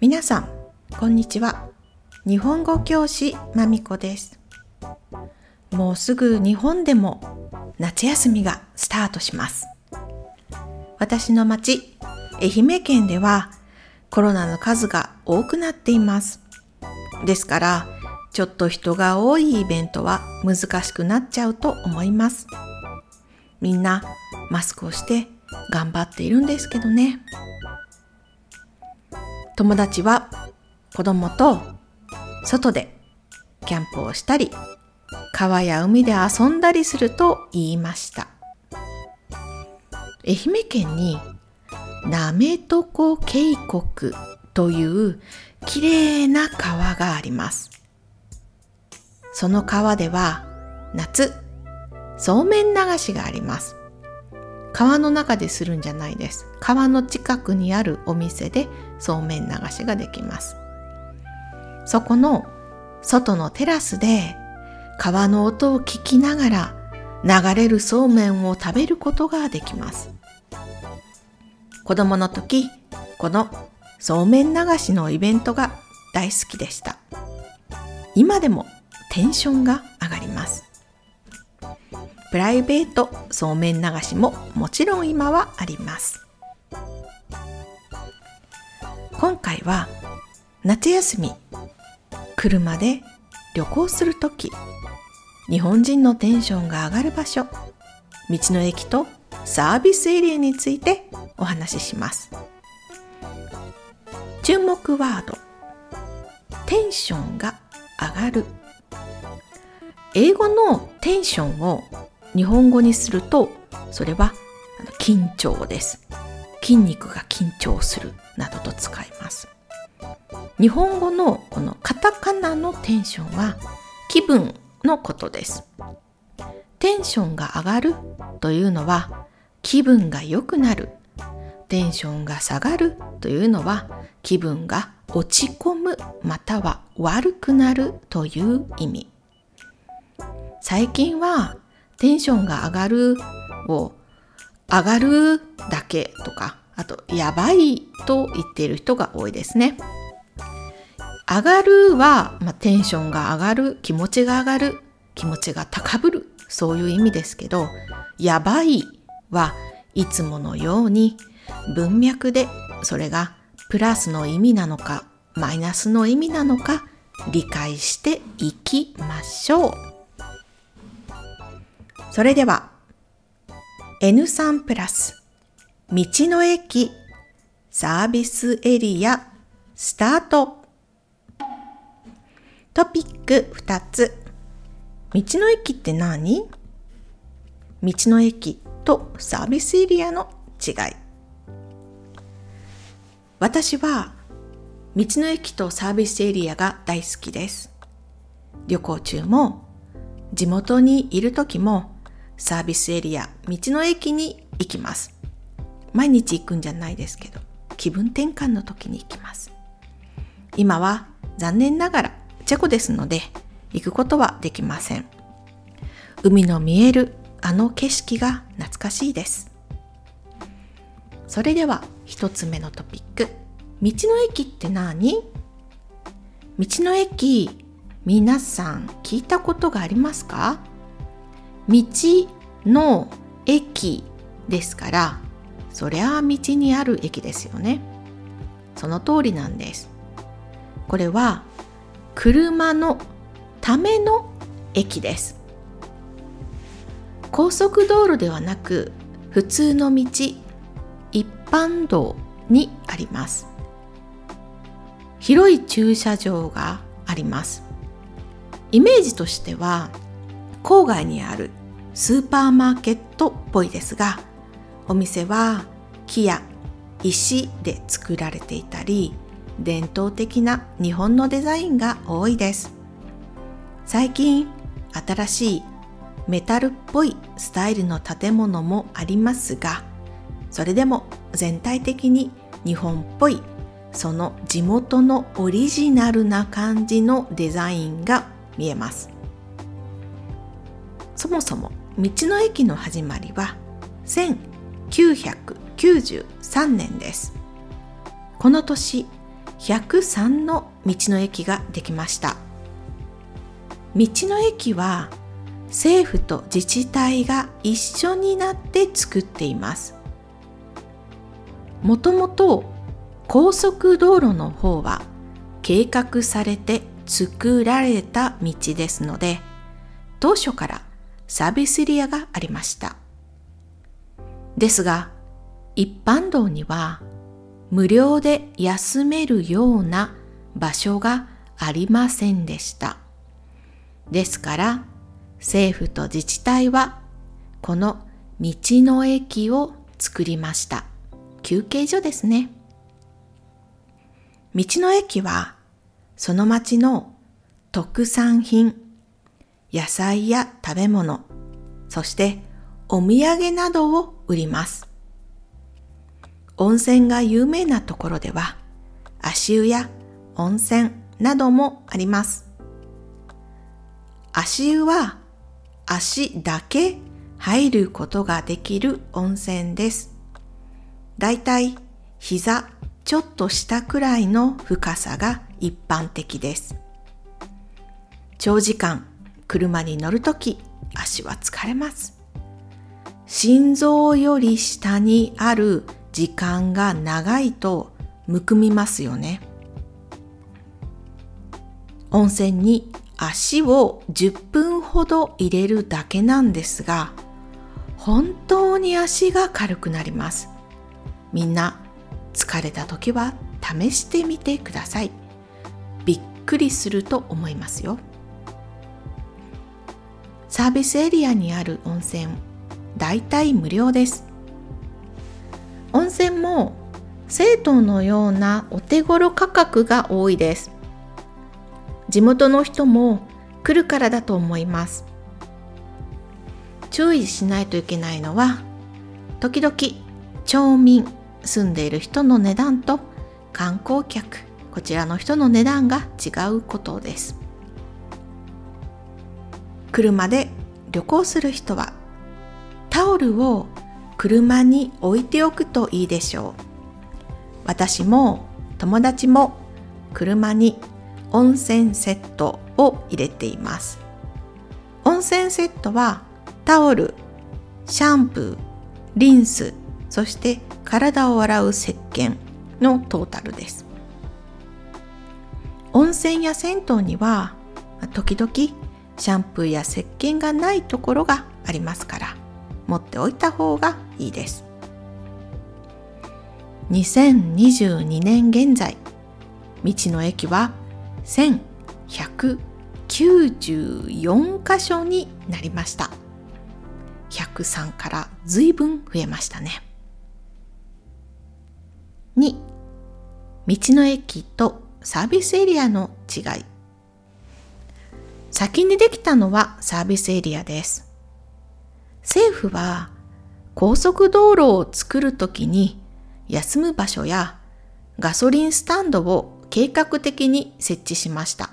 皆さんこんにちは。日本語教師まみこです。もうすぐ日本でも夏休みがスタートします。私の町愛媛県ではコロナの数が多くなっています。ですからちょっと人が多いイベントは難しくなっちゃうと思います。みんなマスクをして頑張っているんですけどね。友達は子供と外でキャンプをしたり川や海で遊んだりすると言いました。愛媛県になめとこ渓谷というきれいな川があります。その川では夏そうめん流しがあります。川の中でするんじゃないです。川の近くにあるお店でそうめん流しができます。そこの外のテラスで川の音を聞きながら流れるそうめんを食べることができます。子供の時このそうめん流しのイベントが大好きでした。今でもテンションが上がります。プライベートそうめん流しももちろん今はあります。今回は夏休み車で旅行するとき日本人のテンションが上がる場所道の駅とサービスエリアについてお話しします。注目ワードテンションが上がる。英語のテンションを日本語にするとそれは緊張です。筋肉が緊張するなどと使います。日本語のこのカタカナのテンションは気分のことです。テンションが上がるというのは気分が良くなる。テンションが下がるというのは気分が落ち込むまたは悪くなるという意味。最近はテンションが上がるを上がるだけとか、あとやばいと言っている人が多いですね。上がるは、まあ、テンションが上がる、気持ちが上がる、気持ちが高ぶる、そういう意味ですけど、やばいはいつものように文脈でそれがプラスの意味なのかマイナスの意味なのか理解していきましょう。それでは N3 プラス道の駅サービスエリアスタート。トピック2つ。道の駅って何？道の駅とサービスエリアの違い。私は道の駅とサービスエリアが大好きです。旅行中も地元にいる時もサービスエリア、道の駅に行きます。毎日行くんじゃないですけど、気分転換の時に行きます。今は残念ながらチェコですので、行くことはできません。海の見えるあの景色が懐かしいです。それでは一つ目のトピック。道の駅って何？道の駅、皆さん聞いたことがありますか？道の駅ですからそりゃあ道にある駅ですよね。その通りなんです。これは車のための駅です。高速道路ではなく普通の道一般道にあります。広い駐車場があります。イメージとしては郊外にあるスーパーマーケットっぽいですがお店は木や石で作られていたり伝統的な日本のデザインが多いです。最近新しいメタルっぽいスタイルの建物もありますがそれでも全体的に日本っぽいその地元のオリジナルな感じのデザインが見えます。そもそも道の駅の始まりは1993年です。この年103の道の駅ができました。道の駅は政府と自治体が一緒になって作っています。もともと高速道路の方は計画されて作られた道ですので当初からサービスエリアがありました。ですが一般道には無料で休めるような場所がありませんでした。ですから政府と自治体はこの道の駅を作りました。休憩所ですね。道の駅はその町の特産品野菜や食べ物そしてお土産などを売ります温泉が有名なところでは足湯や温泉などもあります足湯は足だけ入ることができる温泉です。だいたい膝ちょっと下くらいの深さが一般的です。長時間車に乗るとき足は疲れます。心臓より下にある時間が長いとむくみますよね。温泉に足を10分ほど入れるだけなんですが本当に足が軽くなりますみんな疲れた時は試してみてくださいびっくりすると思いますよサービスエリアにある温泉だいたい無料です。温泉も生徒のようなお手頃価格が多いです。地元の人も来るからだと思います。注意しないといけないのは時々町民住んでいる人の値段と観光客こちらの人の値段が違うことです。車で旅行する人はタオルを車に置いておくといいでしょう。私も友達も車に温泉セットを入れています。温泉セットはタオルシャンプーリンスそして体を洗う石鹸のトータルです。温泉や銭湯には時々シャンプーや石鹸がないところがありますから持っておいた方がいいです。2022年現在道の駅は1194箇所になりました。103から随分増えましたね。2道の駅とサービスエリアの違い。先にできたのはサービスエリアです政府は高速道路を作るときに休む場所やガソリンスタンドを計画的に設置しました。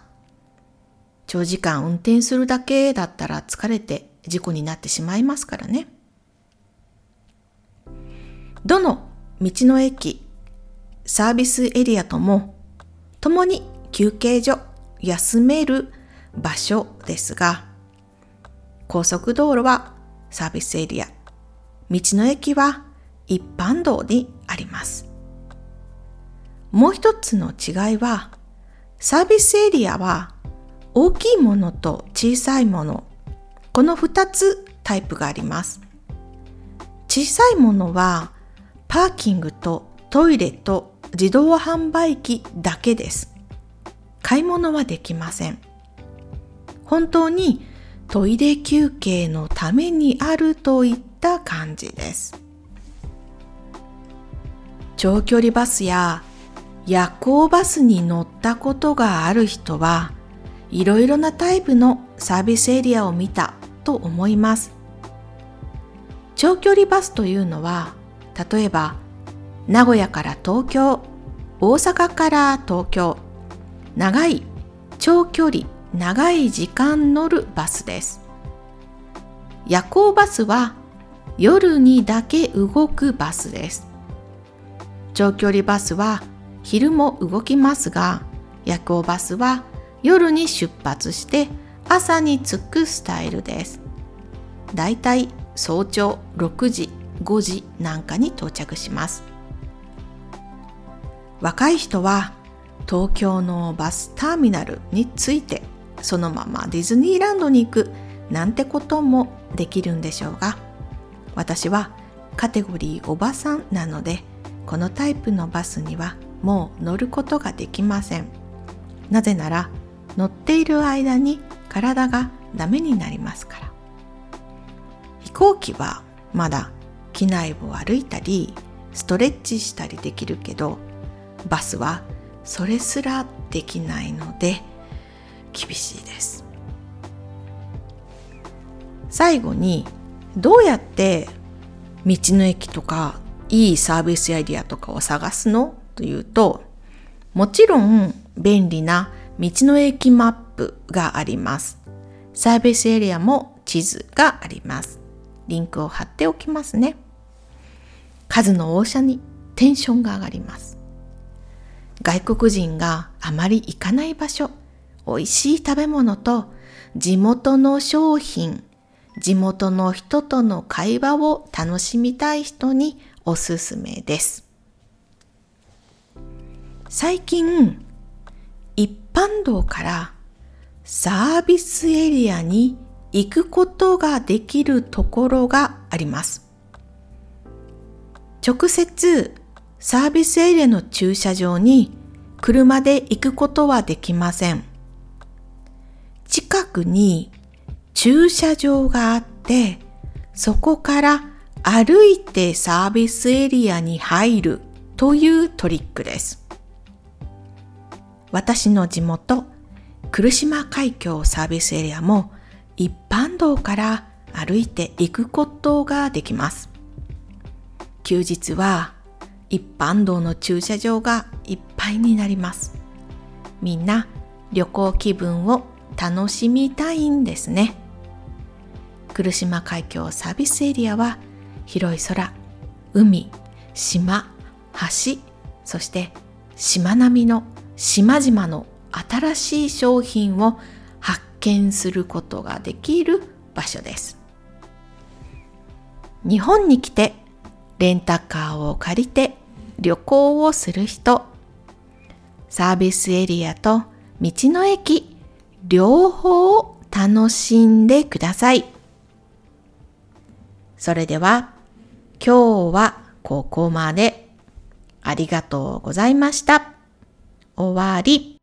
長時間運転するだけだったら疲れて事故になってしまいますからね。どの道の駅、サービスエリアとも共に休憩所、休める場所ですが、高速道路はサービスエリア、道の駅は一般道にあります。もう一つの違いは、サービスエリアは大きいものと小さいもの、この二つタイプがあります。小さいものはパーキングとトイレと自動販売機だけです。買い物はできません。本当にトイレ休憩のためにあるといった感じです。長距離バスや夜行バスに乗ったことがある人はいろいろなタイプのサービスエリアを見たと思います。長距離バスというのは例えば名古屋から東京、大阪から東京、長い長距離、長い時間乗るバスです。夜行バスは夜にだけ動くバスです。長距離バスは昼も動きますが、夜行バスは夜に出発して朝に着くスタイルです。だいたい早朝6時、5時なんかに到着します。若い人は東京のバスターミナルに着いてそのままディズニーランドに行くなんてこともできるんでしょうが私はカテゴリーおばさんなのでこのタイプのバスにはもう乗ることができません。なぜなら乗っている間に体がダメになりますから。飛行機はまだ機内を歩いたりストレッチしたりできるけどバスはそれすらできないので厳しいです。最後にどうやって道の駅とかいいサービスエリアとかを探すの？というともちろん便利な道の駅マップがあります。サービスエリアも地図があります。リンクを貼っておきますね。数の多さにテンションが上がります。外国人があまり行かない場所美味しい食べ物と地元の商品地元の人との会話を楽しみたい人におすすめです。最近、一般道からサービスエリアに行くことができるところがあります。直接サービスエリアの駐車場に車で行くことはできません。近くに駐車場があって、そこから歩いてサービスエリアに入るというトリックです。私の地元、来島海峡サービスエリアも一般道から歩いて行くことができます。休日は一般道の駐車場がいっぱいになります。みんな旅行気分を楽しみたいんですね。来島海峡サービスエリアは広い空、海、島、橋、そして島並みの島々の新しい商品を発見することができる場所です。日本に来てレンタカーを借りて旅行をする人、サービスエリアと道の駅、両方楽しんでください。それでは今日はここまでありがとうございました。終わり。